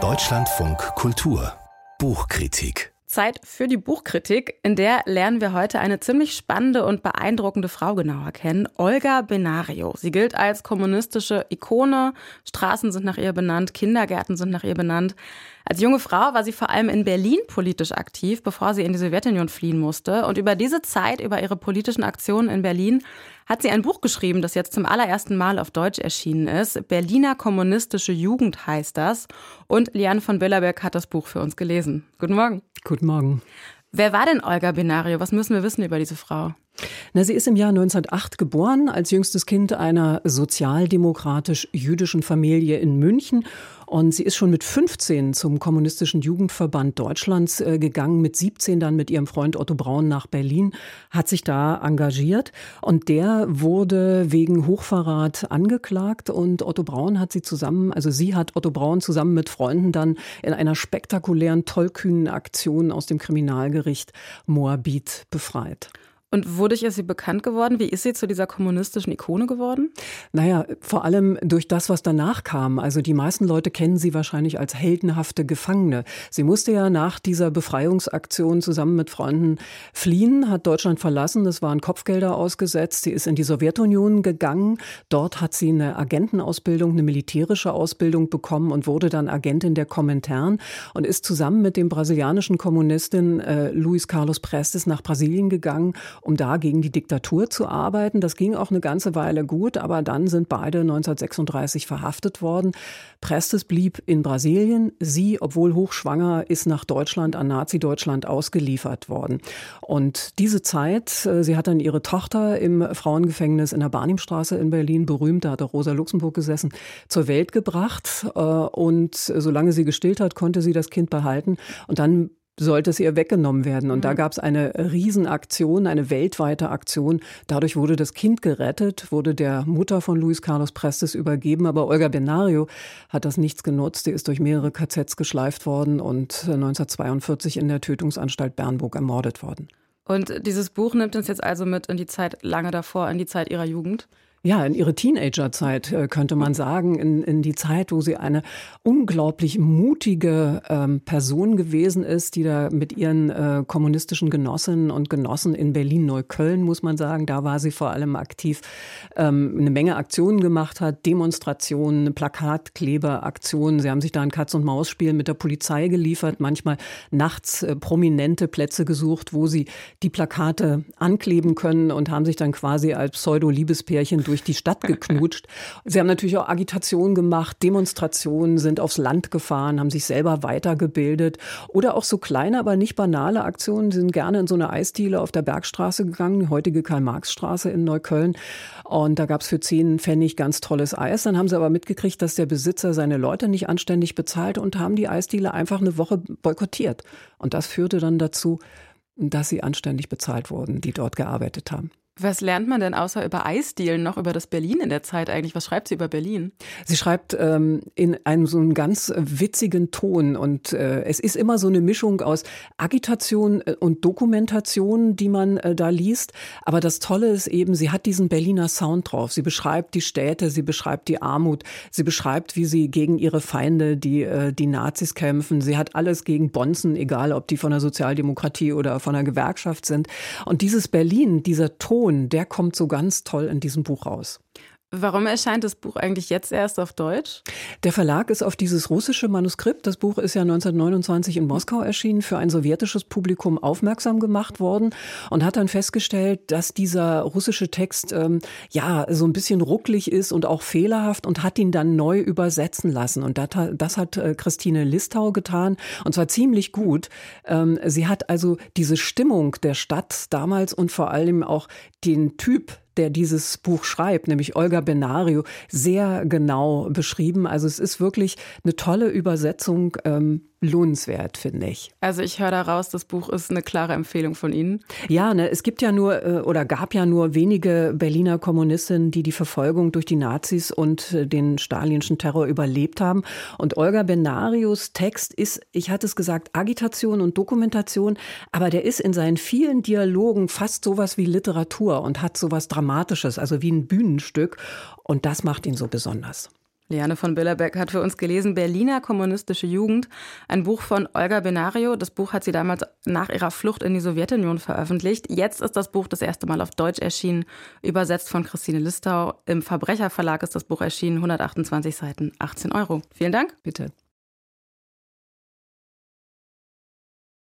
Deutschlandfunk Kultur Buchkritik Zeit für die Buchkritik, in der lernen wir heute eine ziemlich spannende und beeindruckende Frau genauer kennen, Olga Benario. Sie gilt als kommunistische Ikone, Straßen sind nach ihr benannt, Kindergärten sind nach ihr benannt. Als junge Frau war sie vor allem in Berlin politisch aktiv, bevor sie in die Sowjetunion fliehen musste. Und über diese Zeit, über ihre politischen Aktionen in Berlin, hat sie ein Buch geschrieben, das jetzt zum allerersten Mal auf Deutsch erschienen ist. Berliner kommunistische Jugend heißt das. Und Liane von Billerberg hat das Buch für uns gelesen. Guten Morgen. Guten Morgen. Wer war denn Olga Benario? Was müssen wir wissen über diese Frau? Na, sie ist im Jahr 1908 geboren, als jüngstes Kind einer sozialdemokratisch-jüdischen Familie in München. Und sie ist schon mit 15 zum Kommunistischen Jugendverband Deutschlands äh, gegangen, mit 17 dann mit ihrem Freund Otto Braun nach Berlin, hat sich da engagiert. Und der wurde wegen Hochverrat angeklagt. Und Otto Braun hat sie zusammen, also sie hat Otto Braun zusammen mit Freunden dann in einer spektakulären, tollkühnen Aktion aus dem Kriminalgericht Moabit befreit. Und wodurch ist sie bekannt geworden? Wie ist sie zu dieser kommunistischen Ikone geworden? Naja, vor allem durch das, was danach kam. Also die meisten Leute kennen sie wahrscheinlich als heldenhafte Gefangene. Sie musste ja nach dieser Befreiungsaktion zusammen mit Freunden fliehen, hat Deutschland verlassen. Es waren Kopfgelder ausgesetzt. Sie ist in die Sowjetunion gegangen. Dort hat sie eine Agentenausbildung, eine militärische Ausbildung bekommen und wurde dann Agentin der Komintern und ist zusammen mit dem brasilianischen Kommunistin äh, Luis Carlos Prestes nach Brasilien gegangen um da gegen die Diktatur zu arbeiten. Das ging auch eine ganze Weile gut, aber dann sind beide 1936 verhaftet worden. Prestes blieb in Brasilien. Sie, obwohl hochschwanger, ist nach Deutschland, an Nazi-Deutschland ausgeliefert worden. Und diese Zeit, äh, sie hat dann ihre Tochter im Frauengefängnis in der Barnimstraße in Berlin, berühmt, da hat auch Rosa Luxemburg gesessen, zur Welt gebracht. Äh, und solange sie gestillt hat, konnte sie das Kind behalten. Und dann sollte es ihr weggenommen werden. Und mhm. da gab es eine Riesenaktion, eine weltweite Aktion. Dadurch wurde das Kind gerettet, wurde der Mutter von Luis Carlos Prestes übergeben. Aber Olga Benario hat das nichts genutzt. Die ist durch mehrere KZs geschleift worden und 1942 in der Tötungsanstalt Bernburg ermordet worden. Und dieses Buch nimmt uns jetzt also mit in die Zeit lange davor, in die Zeit ihrer Jugend? Ja, in ihre Teenagerzeit äh, könnte man sagen, in, in die Zeit, wo sie eine unglaublich mutige ähm, Person gewesen ist, die da mit ihren äh, kommunistischen Genossinnen und Genossen in Berlin-Neukölln, muss man sagen, da war sie vor allem aktiv, ähm, eine Menge Aktionen gemacht hat, Demonstrationen, Plakatkleberaktionen. Sie haben sich da ein Katz-und-Maus-Spiel mit der Polizei geliefert, manchmal nachts äh, prominente Plätze gesucht, wo sie die Plakate ankleben können und haben sich dann quasi als Pseudo-Liebespärchen durch die Stadt geknutscht. Sie haben natürlich auch Agitation gemacht, Demonstrationen, sind aufs Land gefahren, haben sich selber weitergebildet oder auch so kleine, aber nicht banale Aktionen. Sie sind gerne in so eine Eisdiele auf der Bergstraße gegangen, die heutige Karl-Marx-Straße in Neukölln. Und da gab es für zehn Pfennig ganz tolles Eis. Dann haben sie aber mitgekriegt, dass der Besitzer seine Leute nicht anständig bezahlt und haben die Eisdiele einfach eine Woche boykottiert. Und das führte dann dazu, dass sie anständig bezahlt wurden, die dort gearbeitet haben. Was lernt man denn außer über Eisdielen noch über das Berlin in der Zeit eigentlich? Was schreibt sie über Berlin? Sie schreibt ähm, in einem so einem ganz witzigen Ton und äh, es ist immer so eine Mischung aus Agitation äh, und Dokumentation, die man äh, da liest. Aber das Tolle ist eben, sie hat diesen Berliner Sound drauf. Sie beschreibt die Städte, sie beschreibt die Armut, sie beschreibt, wie sie gegen ihre Feinde, die äh, die Nazis kämpfen. Sie hat alles gegen Bonzen, egal ob die von der Sozialdemokratie oder von der Gewerkschaft sind. Und dieses Berlin, dieser Ton Ton, der kommt so ganz toll in diesem Buch raus. Warum erscheint das Buch eigentlich jetzt erst auf Deutsch? Der Verlag ist auf dieses russische Manuskript, das Buch ist ja 1929 in Moskau erschienen, für ein sowjetisches Publikum aufmerksam gemacht worden und hat dann festgestellt, dass dieser russische Text ähm, ja so ein bisschen rucklig ist und auch fehlerhaft und hat ihn dann neu übersetzen lassen. Und das, das hat äh, Christine Listau getan und zwar ziemlich gut. Ähm, sie hat also diese Stimmung der Stadt damals und vor allem auch den Typ der dieses Buch schreibt, nämlich Olga Benario, sehr genau beschrieben. Also es ist wirklich eine tolle Übersetzung ähm, lohnenswert, finde ich. Also ich höre daraus, das Buch ist eine klare Empfehlung von Ihnen. Ja, ne, es gibt ja nur äh, oder gab ja nur wenige Berliner Kommunistinnen, die die Verfolgung durch die Nazis und äh, den stalinischen Terror überlebt haben. Und Olga Benarius Text ist, ich hatte es gesagt, Agitation und Dokumentation, aber der ist in seinen vielen Dialogen fast sowas wie Literatur und hat sowas Dramatisches, also wie ein Bühnenstück. Und das macht ihn so besonders. Liane von Billerbeck hat für uns gelesen Berliner kommunistische Jugend, ein Buch von Olga Benario. Das Buch hat sie damals nach ihrer Flucht in die Sowjetunion veröffentlicht. Jetzt ist das Buch das erste Mal auf Deutsch erschienen, übersetzt von Christine Listau. Im Verbrecherverlag ist das Buch erschienen, 128 Seiten, 18 Euro. Vielen Dank. Bitte.